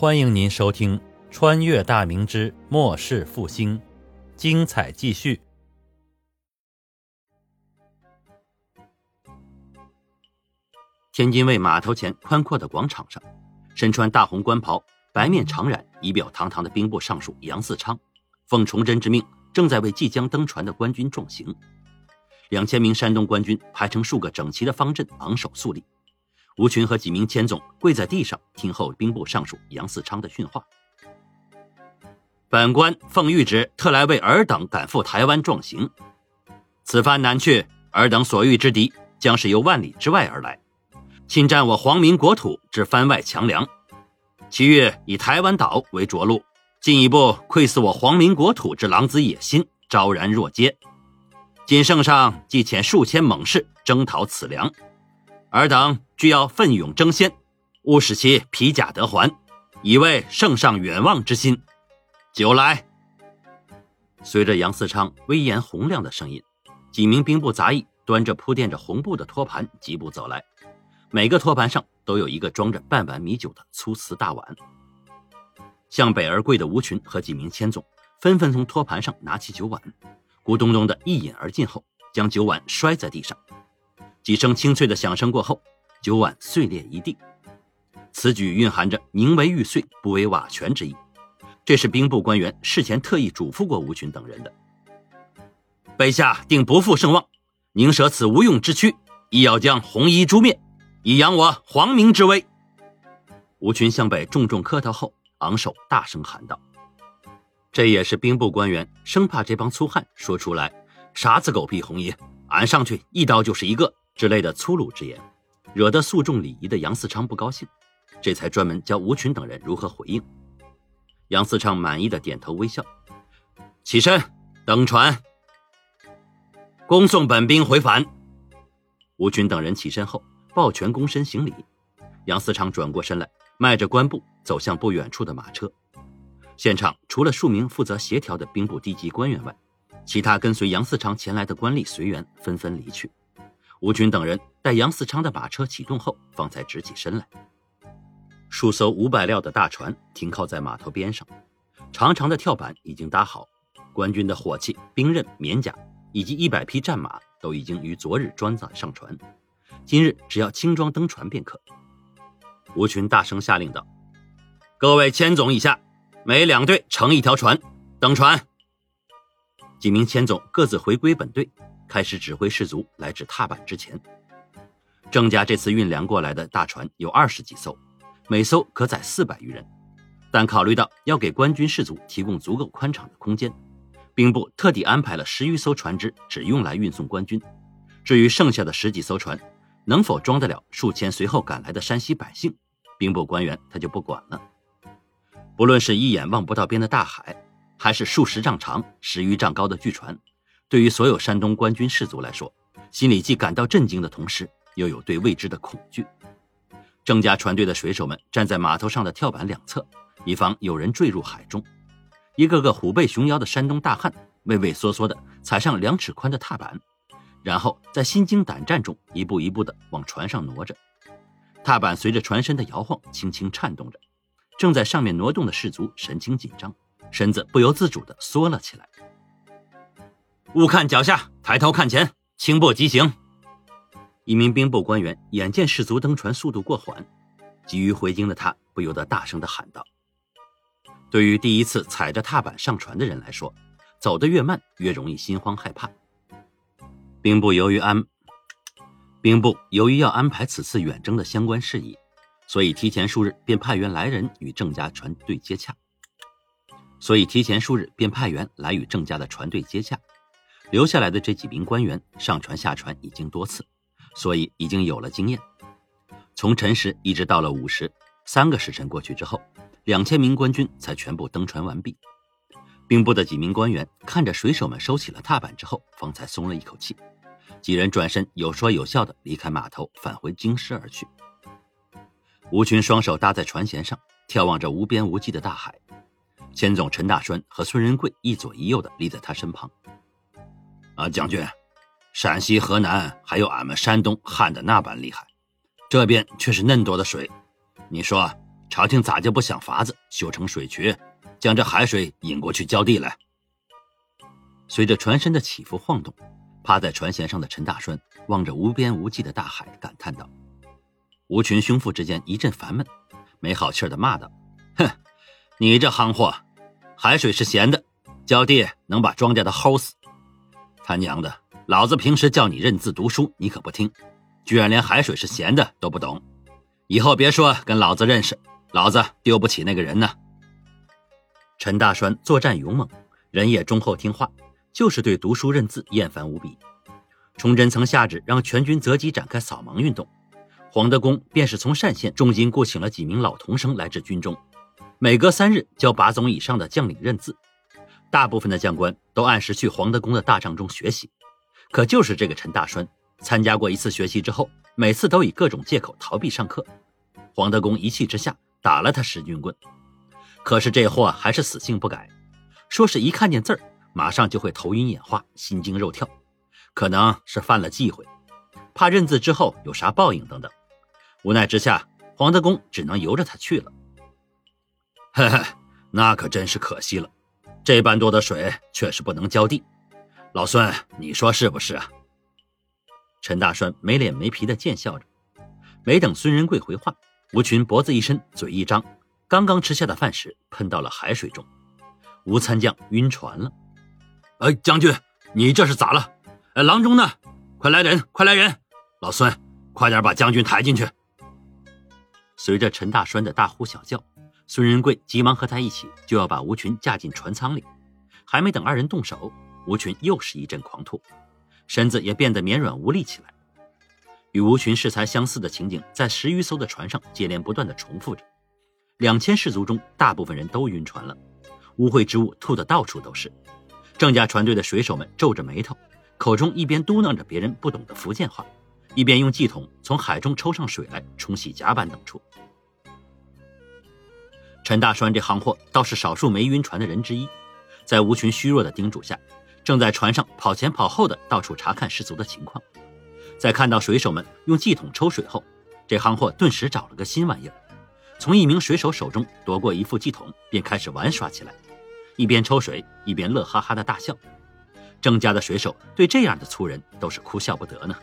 欢迎您收听《穿越大明之末世复兴》，精彩继续。天津卫码头前宽阔的广场上，身穿大红官袍、白面长髯、仪表堂堂的兵部尚书杨嗣昌，奉崇祯之命，正在为即将登船的官军壮行。两千名山东官军排成数个整齐的方阵，昂首肃立。吴群和几名千总跪在地上听候兵部尚书杨嗣昌的训话。本官奉谕旨，特来为尔等赶赴台湾壮行。此番南去，尔等所遇之敌将是由万里之外而来，侵占我皇民国土之番外强梁。其余以台湾岛为着陆，进一步窥伺我皇民国土之狼子野心，昭然若揭。今圣上即遣数千猛士征讨此梁。尔等俱要奋勇争先，勿使其披甲得还，以慰圣上远望之心。酒来，随着杨嗣昌威严洪亮的声音，几名兵部杂役端着铺垫着红布的托盘疾步走来，每个托盘上都有一个装着半碗米酒的粗瓷大碗。向北而跪的吴群和几名千总纷纷从托盘上拿起酒碗，咕咚咚的一饮而尽后，将酒碗摔在地上。几声清脆的响声过后，酒碗碎裂一地。此举蕴含着宁为玉碎，不为瓦全之意。这是兵部官员事前特意嘱咐过吴群等人的。陛下定不负盛望，宁舍此无用之躯，亦要将红衣诛灭，以扬我皇明之威。吴群向北重重磕头后，昂首大声喊道：“这也是兵部官员生怕这帮粗汉说出来啥子狗屁红衣，俺上去一刀就是一个。”之类的粗鲁之言，惹得肃重礼仪的杨嗣昌不高兴，这才专门教吴群等人如何回应。杨嗣昌满意的点头微笑，起身登船，恭送本兵回返。吴群等人起身后抱拳躬身行礼。杨嗣昌转过身来，迈着官步走向不远处的马车。现场除了数名负责协调的兵部低级官员外，其他跟随杨嗣昌前来的官吏随员纷纷离去。吴军等人待杨嗣昌的马车启动后，方才直起身来。数艘五百料的大船停靠在码头边上，长长的跳板已经搭好，官军的火器、兵刃、棉甲以及一百匹战马都已经于昨日装载上船，今日只要轻装登船便可。吴群大声下令道：“各位千总以下，每两队乘一条船登船。”几名千总各自回归本队。开始指挥士卒来至踏板之前。郑家这次运粮过来的大船有二十几艘，每艘可载四百余人。但考虑到要给官军士卒提供足够宽敞的空间，兵部特地安排了十余艘船只，只用来运送官军。至于剩下的十几艘船，能否装得了数千随后赶来的山西百姓，兵部官员他就不管了。不论是一眼望不到边的大海，还是数十丈长、十余丈高的巨船。对于所有山东官军士卒来说，心里既感到震惊的同时，又有对未知的恐惧。郑家船队的水手们站在码头上的跳板两侧，以防有人坠入海中。一个个虎背熊腰的山东大汉畏畏缩缩地踩上两尺宽的踏板，然后在心惊胆战中一步一步地往船上挪着。踏板随着船身的摇晃轻轻颤动着，正在上面挪动的士卒神情紧张，身子不由自主地缩了起来。勿看脚下，抬头看前，轻步疾行。一名兵部官员眼见士卒登船速度过缓，急于回京的他不由得大声的喊道：“对于第一次踩着踏板上船的人来说，走得越慢越容易心慌害怕。兵部由于安，兵部由于要安排此次远征的相关事宜，所以提前数日便派员来人与郑家船队接洽。所以提前数日便派员来与郑家的船队接洽。”留下来的这几名官员上船下船已经多次，所以已经有了经验。从辰时一直到了午时，三个时辰过去之后，两千名官军才全部登船完毕。兵部的几名官员看着水手们收起了踏板之后，方才松了一口气。几人转身有说有笑的离开码头，返回京师而去。吴群双手搭在船舷上，眺望着无边无际的大海。千总陈大栓和孙仁贵一左一右的立在他身旁。啊，将军，陕西、河南还有俺们山东旱的那般厉害，这边却是嫩多的水。你说朝廷咋就不想法子修成水渠，将这海水引过去浇地来？随着船身的起伏晃动，趴在船舷上的陈大栓望着无边无际的大海，感叹道：“吴群胸腹之间一阵烦闷，没好气的骂道：‘哼，你这夯货，海水是咸的，浇地能把庄稼都齁死。他娘的，老子平时叫你认字读书，你可不听，居然连海水是咸的都不懂。以后别说跟老子认识，老子丢不起那个人呢。’陈大栓作战勇猛，人也忠厚听话。”就是对读书认字厌烦无比，崇祯曾下旨让全军择机展开扫盲运动，黄德功便是从单县重金雇请了几名老童生来至军中，每隔三日教把总以上的将领认字，大部分的将官都按时去黄德功的大帐中学习，可就是这个陈大栓，参加过一次学习之后，每次都以各种借口逃避上课，黄德功一气之下打了他十军棍，可是这货还是死性不改，说是一看见字儿。马上就会头晕眼花、心惊肉跳，可能是犯了忌讳，怕认字之后有啥报应等等。无奈之下，黄德功只能由着他去了。嘿嘿，那可真是可惜了，这般多的水确实不能浇地。老孙，你说是不是啊？陈大栓没脸没皮的贱笑着。没等孙仁贵回话，吴群脖子一伸，嘴一张，刚刚吃下的饭食喷到了海水中，吴参将晕船了。哎，将军，你这是咋了？哎，郎中呢？快来人，快来人！老孙，快点把将军抬进去。随着陈大栓的大呼小叫，孙仁贵急忙和他一起就要把吴群架进船舱里。还没等二人动手，吴群又是一阵狂吐，身子也变得绵软无力起来。与吴群适才相似的情景在十余艘的船上接连不断的重复着。两千士卒中，大部分人都晕船了，污秽之物吐得到处都是。郑家船队的水手们皱着眉头，口中一边嘟囔着别人不懂的福建话，一边用系统从海中抽上水来冲洗甲板等处。陈大栓这行货倒是少数没晕船的人之一，在吴群虚弱的叮嘱下，正在船上跑前跑后的到处查看失足的情况。在看到水手们用系统抽水后，这行货顿时找了个新玩意儿，从一名水手手中夺过一副系统，便开始玩耍起来。一边抽水，一边乐哈哈的大笑。郑家的水手对这样的粗人都是哭笑不得呢。